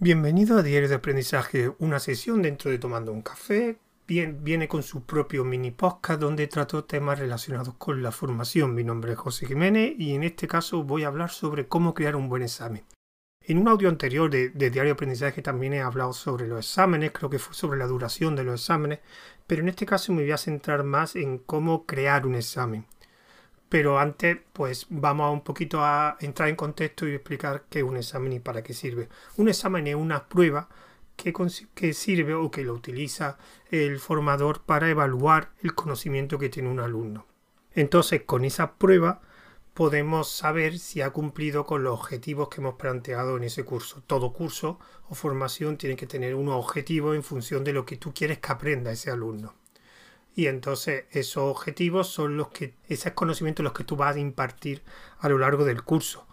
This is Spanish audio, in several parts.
Bienvenido a Diario de Aprendizaje, una sesión dentro de Tomando un Café. Bien, viene con su propio mini podcast donde trato temas relacionados con la formación. Mi nombre es José Jiménez y en este caso voy a hablar sobre cómo crear un buen examen. En un audio anterior de, de, Diario de Aprendizaje también he hablado sobre los exámenes, creo que fue sobre la duración de los exámenes, pero en este caso me voy a centrar más en cómo crear un examen. Pero antes, pues vamos un poquito a entrar en contexto y explicar qué es un examen y para qué sirve. Un examen es una prueba que, que sirve o que lo utiliza el formador para evaluar el conocimiento que tiene un alumno. Entonces, con esa prueba podemos saber si ha cumplido con los objetivos que hemos planteado en ese curso. Todo curso o formación tiene que tener unos objetivos en función de lo que tú quieres que aprenda ese alumno y entonces esos objetivos son los que, esos conocimientos los que tú vas a impartir a lo largo del curso.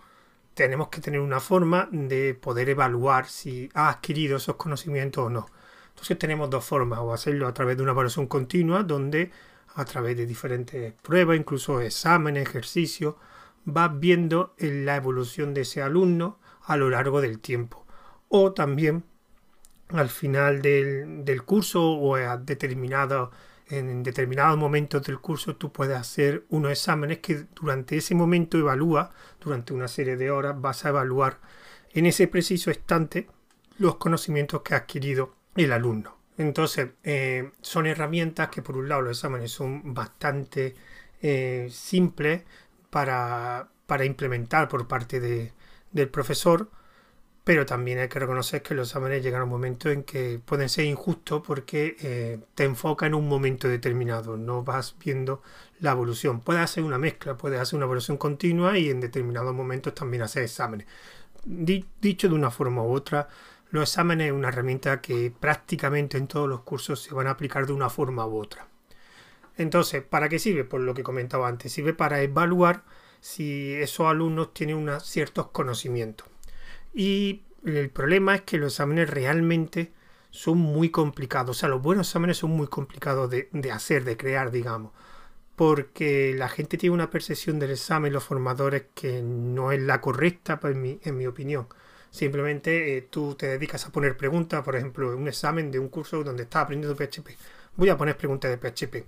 Tenemos que tener una forma de poder evaluar si ha adquirido esos conocimientos o no. Entonces tenemos dos formas, o hacerlo a través de una evaluación continua, donde a través de diferentes pruebas, incluso exámenes, ejercicios, vas viendo la evolución de ese alumno a lo largo del tiempo. O también al final del, del curso o a determinado en determinados momentos del curso tú puedes hacer unos exámenes que durante ese momento evalúa, durante una serie de horas vas a evaluar en ese preciso instante los conocimientos que ha adquirido el alumno. Entonces, eh, son herramientas que por un lado los exámenes son bastante eh, simples para, para, implementar por parte de, del profesor, pero también hay que reconocer que los exámenes llegan a un momento en que pueden ser injustos porque eh, te enfoca en un momento determinado, no vas viendo la evolución. Puedes hacer una mezcla, puedes hacer una evolución continua y en determinados momentos también hacer exámenes. dicho de una forma u otra, los exámenes es una herramienta que prácticamente en todos los cursos se van a aplicar de una forma u otra. Entonces, ¿para qué sirve? Por lo que comentaba antes, sirve para evaluar si esos alumnos tienen unos ciertos conocimientos. Y el problema es que los exámenes realmente son muy complicados. O sea, los buenos exámenes son muy complicados de, hacer, de crear, digamos. Porque la gente tiene una percepción del examen, los formadores, que no es la correcta, pues, en, mi, en mi opinión. Simplemente eh, tú te dedicas a poner preguntas, por ejemplo, en un examen de un curso donde estás aprendiendo PHP. Voy a poner preguntas de PHP.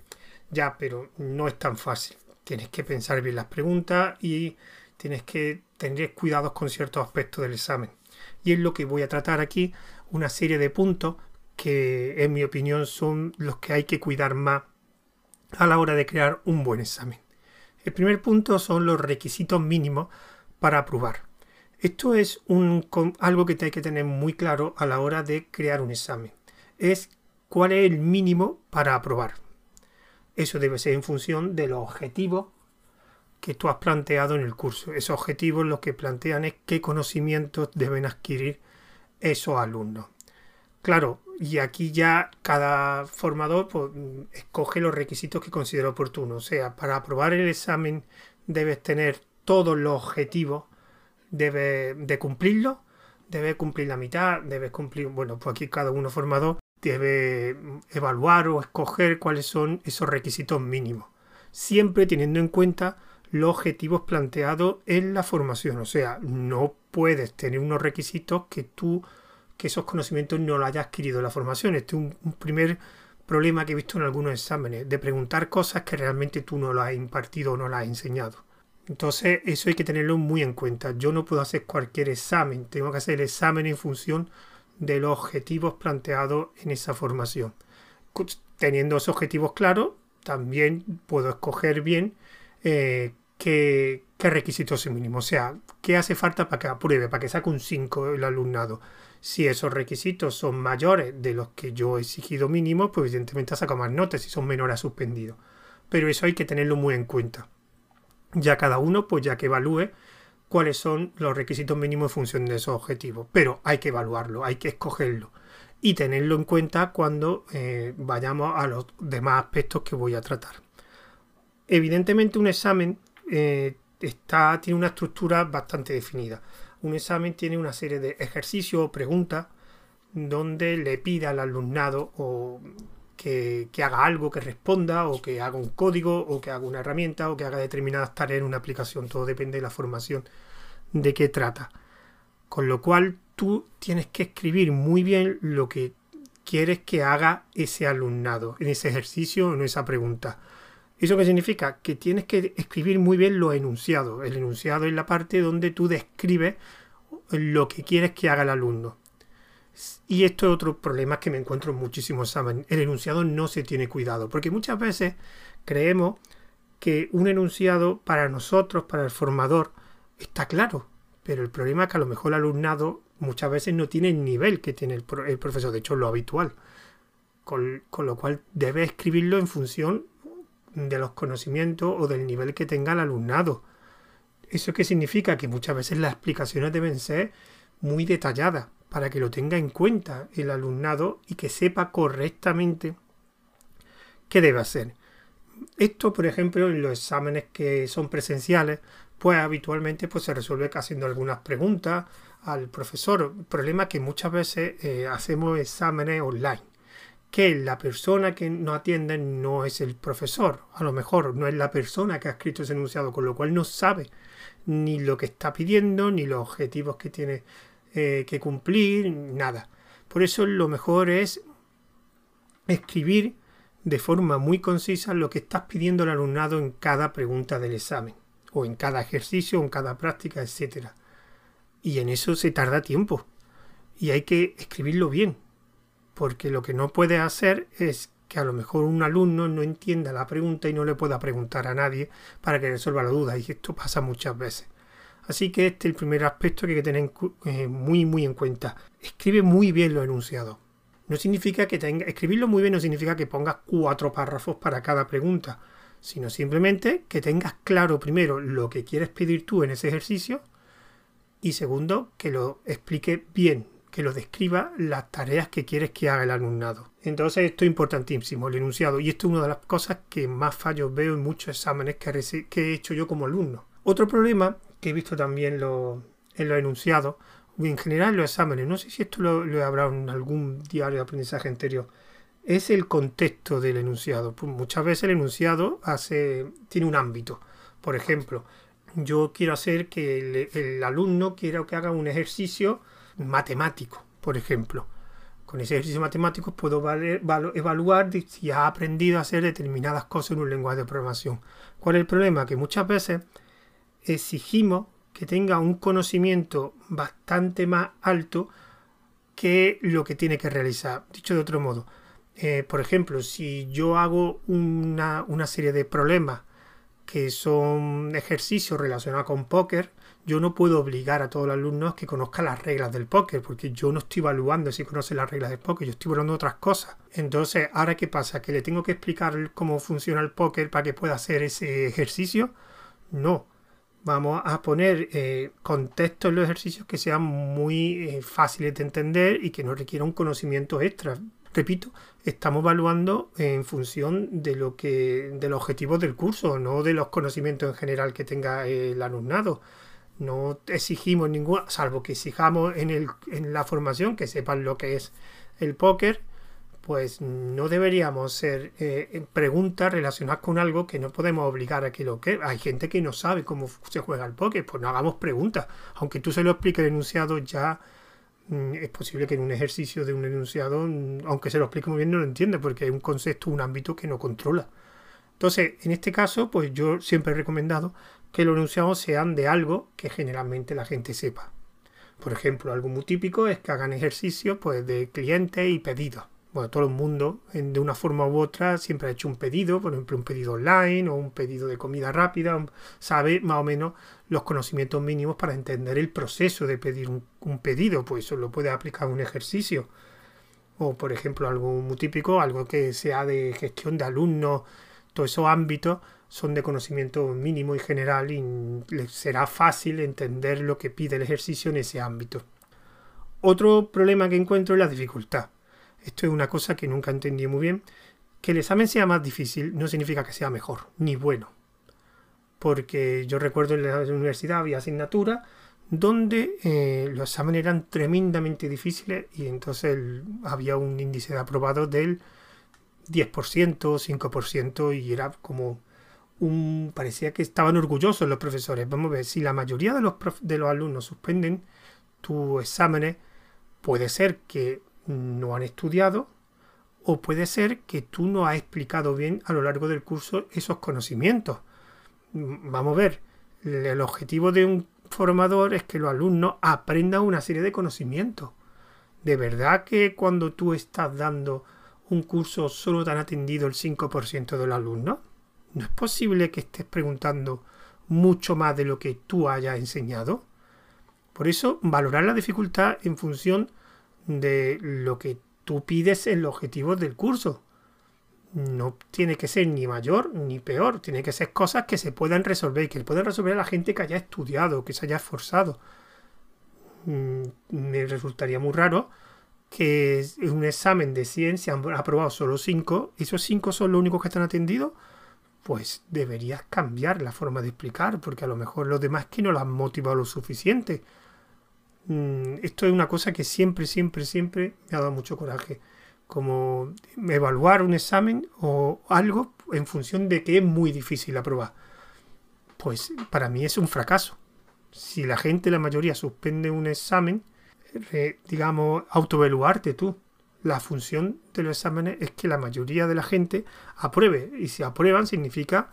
Ya, pero no es tan fácil. Tienes que pensar bien las preguntas y tienes que tener cuidados con ciertos aspectos del examen. Y es lo que voy a tratar aquí, una serie de puntos que en mi opinión son los que hay que cuidar más a la hora de crear un buen examen. El primer punto son los requisitos mínimos para aprobar. Esto es algo que hay que tener muy claro a la hora de crear un examen. Es cuál es el mínimo para aprobar. Eso debe ser en función de los objetivos que tú has planteado en el curso. Esos objetivos lo que plantean es qué conocimientos deben adquirir esos alumnos. Claro, y aquí ya cada formador pues, escoge los requisitos que considera oportuno. O sea, para aprobar el examen debes tener todos los objetivos, debes de cumplirlos, debes cumplir la mitad, debes cumplir, bueno, pues aquí cada uno formador debe evaluar o escoger cuáles son esos requisitos mínimos. Siempre teniendo en cuenta los objetivos planteados en la formación. O sea, no puedes tener unos requisitos que tú, que esos conocimientos no los hayas adquirido en la formación. Este es un, primer problema que he visto en algunos exámenes, de preguntar cosas que realmente tú no las has impartido o no las has enseñado. Entonces, eso hay que tenerlo muy en cuenta. Yo no puedo hacer cualquier examen, tengo que hacer el examen en función de los objetivos planteados en esa formación. Teniendo esos objetivos claros, también puedo escoger bien eh, qué, requisitos mínimos. O sea, qué hace falta para que apruebe, para que saque un 5 el alumnado. Si esos requisitos son mayores de los que yo he exigido mínimo, pues evidentemente ha sacado más notas. Si son menores, ha suspendido. Pero eso hay que tenerlo muy en cuenta. Ya cada uno, pues ya que evalúe cuáles son los requisitos mínimos en función de esos objetivos. Pero hay que evaluarlo, hay que escogerlo y tenerlo en cuenta cuando eh, vayamos a los demás aspectos que voy a tratar. Evidentemente un examen eh, está, tiene una estructura bastante definida. Un examen tiene una serie de ejercicios o preguntas donde le pide al alumnado o que, haga algo, que responda, o que haga un código, o que haga una herramienta, o que haga determinadas tareas en una aplicación. Todo depende de la formación de qué trata. Con lo cual, tú tienes que escribir muy bien lo que quieres que haga ese alumnado en ese ejercicio o en esa pregunta. ¿Eso qué significa? Que tienes que escribir muy bien los enunciados. El enunciado es la parte donde tú describes lo que quieres que haga el alumno. Y esto es otro problema que me encuentro en muchísimos exámenes. El enunciado no se tiene cuidado, porque muchas veces creemos que un enunciado para nosotros, para el formador, está claro. Pero el problema es que a lo mejor el alumnado muchas veces no tiene el nivel que tiene el, profesor, de hecho lo habitual. Con, con, lo cual debe escribirlo en función de los conocimientos o del nivel que tenga el alumnado. ¿Eso qué significa? Que muchas veces las explicaciones deben ser muy detalladas para que lo tenga en cuenta el alumnado y que sepa correctamente qué debe hacer. Esto, por ejemplo, en los exámenes que son presenciales, pues habitualmente pues, se resuelve haciendo algunas preguntas al profesor. Problema que muchas veces eh, hacemos exámenes online que la persona que nos atiende no es el profesor, a lo mejor no es la persona que ha escrito ese enunciado, con lo cual no sabe ni lo que está pidiendo, ni los objetivos que tiene eh, que cumplir, nada. Por eso lo mejor es escribir de forma muy concisa lo que estás pidiendo al alumnado en cada pregunta del examen, o en cada ejercicio, o en cada práctica, etc. Y en eso se tarda tiempo. Y hay que escribirlo bien, porque lo que no puede hacer es que a lo mejor un alumno no entienda la pregunta y no le pueda preguntar a nadie para que resuelva la duda. Y esto pasa muchas veces. Así que este es el primer aspecto que hay que tener eh, muy muy en cuenta. Escribe muy bien los enunciados. No significa que tenga. Escribirlo muy bien no significa que pongas cuatro párrafos para cada pregunta. Sino simplemente que tengas claro primero lo que quieres pedir tú en ese ejercicio. Y segundo, que lo explique bien, que lo describa las tareas que quieres que haga el alumnado. Entonces esto es importantísimo, el enunciado. Y esto es una de las cosas que más fallos veo en muchos exámenes que, he hecho yo como alumno. Otro problema que he visto también en los enunciados, en general en los exámenes, no sé si esto lo, he hablado en algún diario de aprendizaje anterior, es el contexto del enunciado. Pues muchas veces el enunciado hace, tiene un ámbito. Por ejemplo, yo quiero hacer que el, el alumno quiera que haga un ejercicio matemático, por ejemplo. Con ese ejercicio matemático puedo evaluar si ha aprendido a hacer determinadas cosas en un lenguaje de programación. ¿Cuál es el problema? Que muchas veces exigimos que tenga un conocimiento bastante más alto que lo que tiene que realizar. Dicho de otro modo, eh, por ejemplo, si yo hago una, una serie de problemas que son ejercicios relacionados con póker, yo no puedo obligar a todos los alumnos que conozcan las reglas del póker, porque yo no estoy evaluando si conocen las reglas del póker, yo estoy evaluando otras cosas. Entonces, ¿ahora qué pasa? ¿Que le tengo que explicar cómo funciona el póker para que pueda hacer ese ejercicio? No. Vamos a poner eh, contextos en los ejercicios que sean muy eh, fáciles de entender y que no requieran un conocimiento extra. Repito, estamos evaluando en función de lo que de los objetivos del curso, no de los conocimientos en general que tenga el alumnado. No exigimos ningún, salvo que exijamos en, el, en la formación que sepan lo que es el póker, pues no deberíamos ser eh, preguntas relacionadas con algo que no podemos obligar a que lo que. Hay gente que no sabe cómo se juega el póker, pues no hagamos preguntas. Aunque tú se lo expliques el enunciado, ya mm, es posible que en un ejercicio de un enunciado, mm, aunque se lo explique muy bien, no lo entienda, porque hay un concepto, un ámbito que no controla. Entonces, en este caso, pues yo siempre he recomendado que los enunciados sean de algo que generalmente la gente sepa. Por ejemplo, algo muy típico es que hagan ejercicios pues, de clientes y pedidos. Bueno, todo el mundo, de una forma u otra, siempre ha hecho un pedido, por ejemplo, un pedido online o un pedido de comida rápida, sabe más o menos los conocimientos mínimos para entender el proceso de pedir un, pedido, pues eso lo puede aplicar un ejercicio. O, por ejemplo, algo muy típico, algo que sea de gestión de alumnos, todos esos ámbitos, son de conocimiento mínimo y general y será fácil entender lo que pide el ejercicio en ese ámbito. Otro problema que encuentro es la dificultad. Esto es una cosa que nunca entendí muy bien. Que el examen sea más difícil no significa que sea mejor, ni bueno. Porque yo recuerdo en la universidad había asignaturas donde eh, los exámenes eran tremendamente difíciles y entonces había un índice de aprobado del 10%, 5% y era como parecía que estaban orgullosos los profesores. Vamos a ver, si la mayoría de los, de los alumnos suspenden, tus exámenes puede ser que no han estudiado o puede ser que tú no has explicado bien a lo largo del curso esos conocimientos. Vamos a ver, el objetivo de un formador es que los alumnos aprendan una serie de conocimientos. ¿De verdad que cuando tú estás dando un curso solo te han atendido el 5% de los alumnos? ¿No es posible que estés preguntando mucho más de lo que tú hayas enseñado? Por eso, valorar la dificultad en función de lo que tú pides en los objetivos del curso. No tiene que ser ni mayor ni peor, tiene que ser cosas que se puedan resolver y que puedan resolver a la gente que haya estudiado, que se haya esforzado. Mm, me resultaría muy raro que en un examen de 100 se han aprobado solo 5, esos 5 son los únicos que están atendidos, pues deberías cambiar la forma de explicar, porque a lo mejor los demás que no lo han motivado lo suficiente. Mm, esto es una cosa que siempre, siempre, siempre me ha dado mucho coraje. Como evaluar un examen o algo en función de que es muy difícil aprobar. Pues para mí es un fracaso. Si la gente, la mayoría, suspende un examen, digamos, autoevaluarte tú. La función de los exámenes es que la mayoría de la gente apruebe. Y si aprueban significa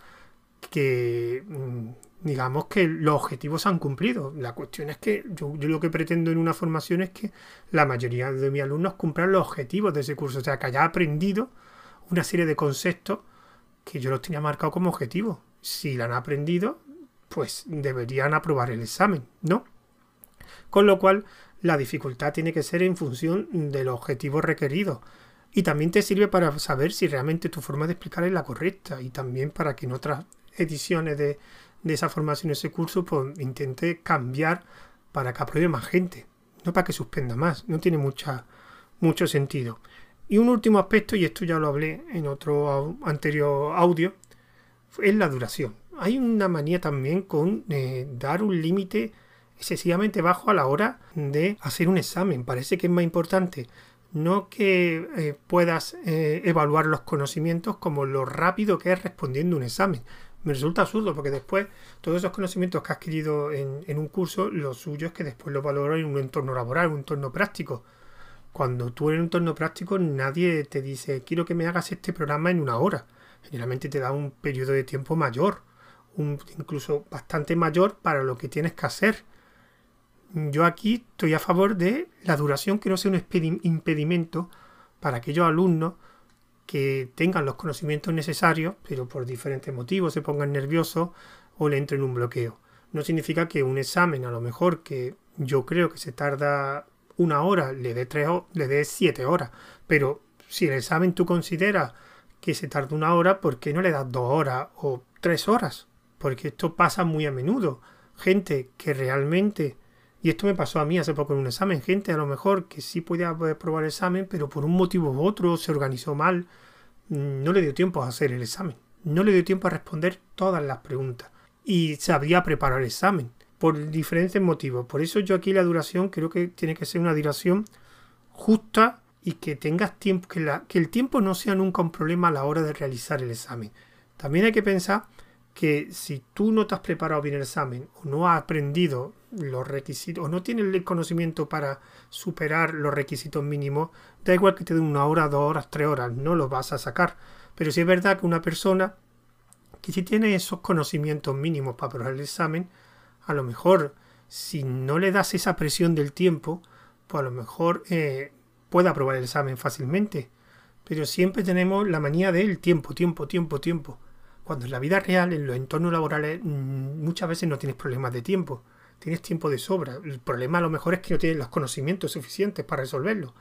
que, mm, digamos, que los objetivos se han cumplido. La cuestión es que yo, lo que pretendo en una formación es que la mayoría de mis alumnos cumplan los objetivos de ese curso. O sea, que haya aprendido una serie de conceptos que yo los tenía marcados como objetivos. Si la han aprendido, pues deberían aprobar el examen, ¿no? Con lo cual, la dificultad tiene que ser en función del objetivo requerido. Y también te sirve para saber si realmente tu forma de explicar es la correcta. Y también para que en otras ediciones de, esa formación, ese curso, pues intente cambiar para que apruebe más gente. No para que suspenda más. No tiene mucha, mucho sentido. Y un último aspecto, y esto ya lo hablé en otro anterior audio, es la duración. Hay una manía también con eh, dar un límite excesivamente bajo a la hora de hacer un examen. Parece que es más importante no que eh, puedas eh, evaluar los conocimientos como lo rápido que es respondiendo un examen. Me resulta absurdo porque después todos esos conocimientos que has adquirido en, un curso, lo suyo es que después lo valoras en un entorno laboral, en un entorno práctico. Cuando tú en un entorno práctico nadie te dice quiero que me hagas este programa en una hora. Generalmente te da un periodo de tiempo mayor, un, incluso bastante mayor para lo que tienes que hacer yo aquí estoy a favor de la duración que no sea un impedimento para aquellos alumnos que tengan los conocimientos necesarios, pero por diferentes motivos se pongan nerviosos o le entren un bloqueo. No significa que un examen, a lo mejor que yo creo que se tarda una hora, le dé tres le dé siete horas. Pero si el examen tú consideras que se tarda una hora, ¿por qué no le das dos horas o tres horas? Porque esto pasa muy a menudo. Gente que realmente y esto me pasó a mí hace poco en un examen. Gente a lo mejor que sí podía probar el examen, pero por un motivo u otro se organizó mal. Mm, no le dio tiempo a hacer el examen. No le dio tiempo a responder todas las preguntas. Y sabía preparar el examen. Por diferentes motivos. Por eso yo aquí la duración creo que tiene que ser una duración justa y que tengas tiempo, que, que el tiempo no sea nunca un problema a la hora de realizar el examen. También hay que pensar que si tú no te has preparado bien el examen o no has aprendido los requisitos o no tienes el conocimiento para superar los requisitos mínimos, da igual que te den una hora, dos horas, tres horas, no los vas a sacar. Pero si es verdad que una persona que si tiene esos conocimientos mínimos para aprobar el examen, a lo mejor si no le das esa presión del tiempo, pues a lo mejor eh, puede aprobar el examen fácilmente. Pero siempre tenemos la manía del tiempo, tiempo, tiempo, tiempo. Cuando en la vida real, en los entornos laborales, mm, muchas veces no tienes problemas de tiempo. Tienes tiempo de sobra. El problema a lo mejor es que no tienes los conocimientos suficientes para resolverlo.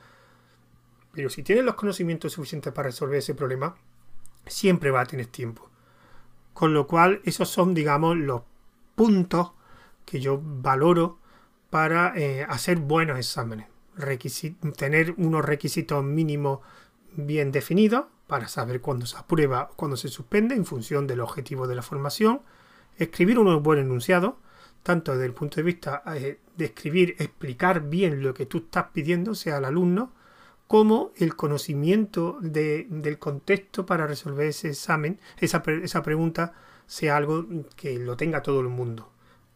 Pero si tienes los conocimientos suficientes para resolver ese problema, siempre va a tener tiempo. Con lo cual, esos son, digamos, los puntos que yo valoro para eh, hacer buenos exámenes. tener unos requisitos mínimos bien definidos para saber cuándo se aprueba o cuándo se suspende en función del objetivo de la formación, escribir un buen enunciado, tanto desde el punto de vista eh, de escribir, explicar bien lo que tú estás pidiendo, sea al alumno, como el conocimiento del contexto para resolver ese examen, esa, pregunta, sea algo que lo tenga todo el mundo.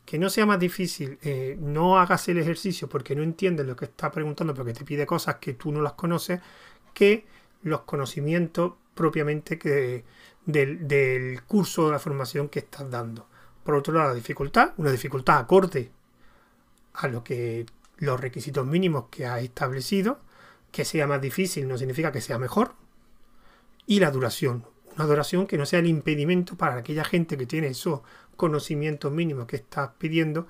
que no sea más difícil, eh, no hagas el ejercicio porque no entiendes lo que está preguntando, porque te pide cosas que tú no las conoces, que los conocimientos propiamente que del, curso de la formación que estás dando. Por otro lado, la dificultad, una dificultad acorde a lo que los requisitos mínimos que has establecido, que sea más difícil no significa que sea mejor. Y la duración, una duración que no sea el impedimento para aquella gente que tiene esos conocimientos mínimos que estás pidiendo,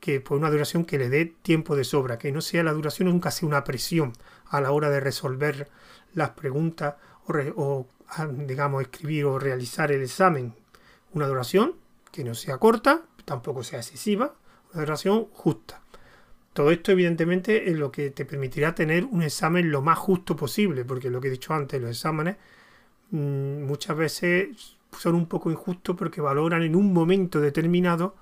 que por una duración que le dé tiempo de sobra, que no sea la duración nunca sea una presión a la hora de resolver las preguntas o, digamos escribir o realizar el examen. Una duración que no sea corta, tampoco sea excesiva, una duración justa. Todo esto evidentemente es lo que te permitirá tener un examen lo más justo posible, porque lo que he dicho antes, los exámenes Mm, muchas veces son un poco injustos porque valoran en un momento determinado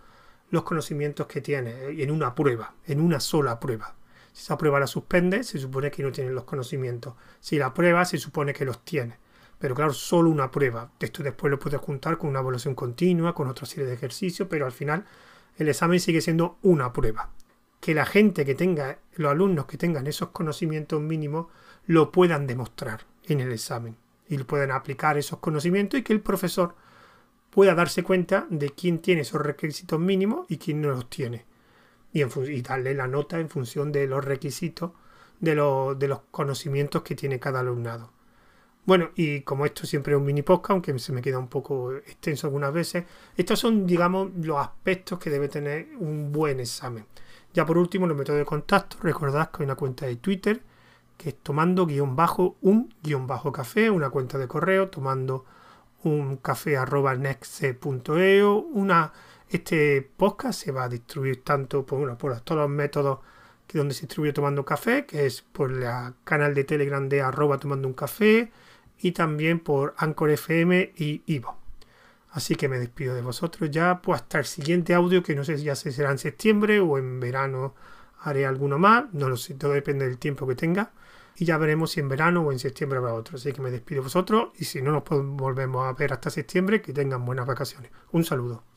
los conocimientos que tienes eh, en una prueba, en una sola prueba. Si esa prueba la suspende, se supone que no tienes los conocimientos. Si la prueba, se supone que los tienes. Pero claro, solo una prueba. Esto después lo puedes juntar con una evaluación continua, con otra serie de ejercicios, pero al final el examen sigue siendo una prueba. Que la gente que tenga, los alumnos que tengan esos conocimientos mínimos, lo puedan demostrar en el examen y pueden aplicar esos conocimientos y que el profesor pueda darse cuenta de quién tiene esos requisitos mínimos y quién no los tiene. Y, darle la nota en función de los requisitos de, de los conocimientos que tiene cada alumnado. Bueno, y como esto siempre es un mini podcast, aunque se me queda un poco extenso algunas veces, estos son, digamos, los aspectos que debe tener un buen examen. Ya por último, los métodos de contacto. Recordad que hay una cuenta de Twitter que es tomando guion bajo un guion bajo café, una cuenta de correo, tomando un café arroba nexe.eo, una este podcast se va a distribuir tanto por, por todos los métodos que donde se distribuye tomando café, que es por el canal de Telegram de arroba tomando un café y también por Anchor FM y Ivo. Así que me despido de vosotros ya, pues hasta el siguiente audio, que no sé si ya será en septiembre o en verano haré alguno más, no lo sé, todo depende del tiempo que tenga y ya veremos si en verano o en septiembre habrá otro. Así que me despido de vosotros y si no nos volvemos a ver hasta septiembre, que tengan buenas vacaciones. Un saludo.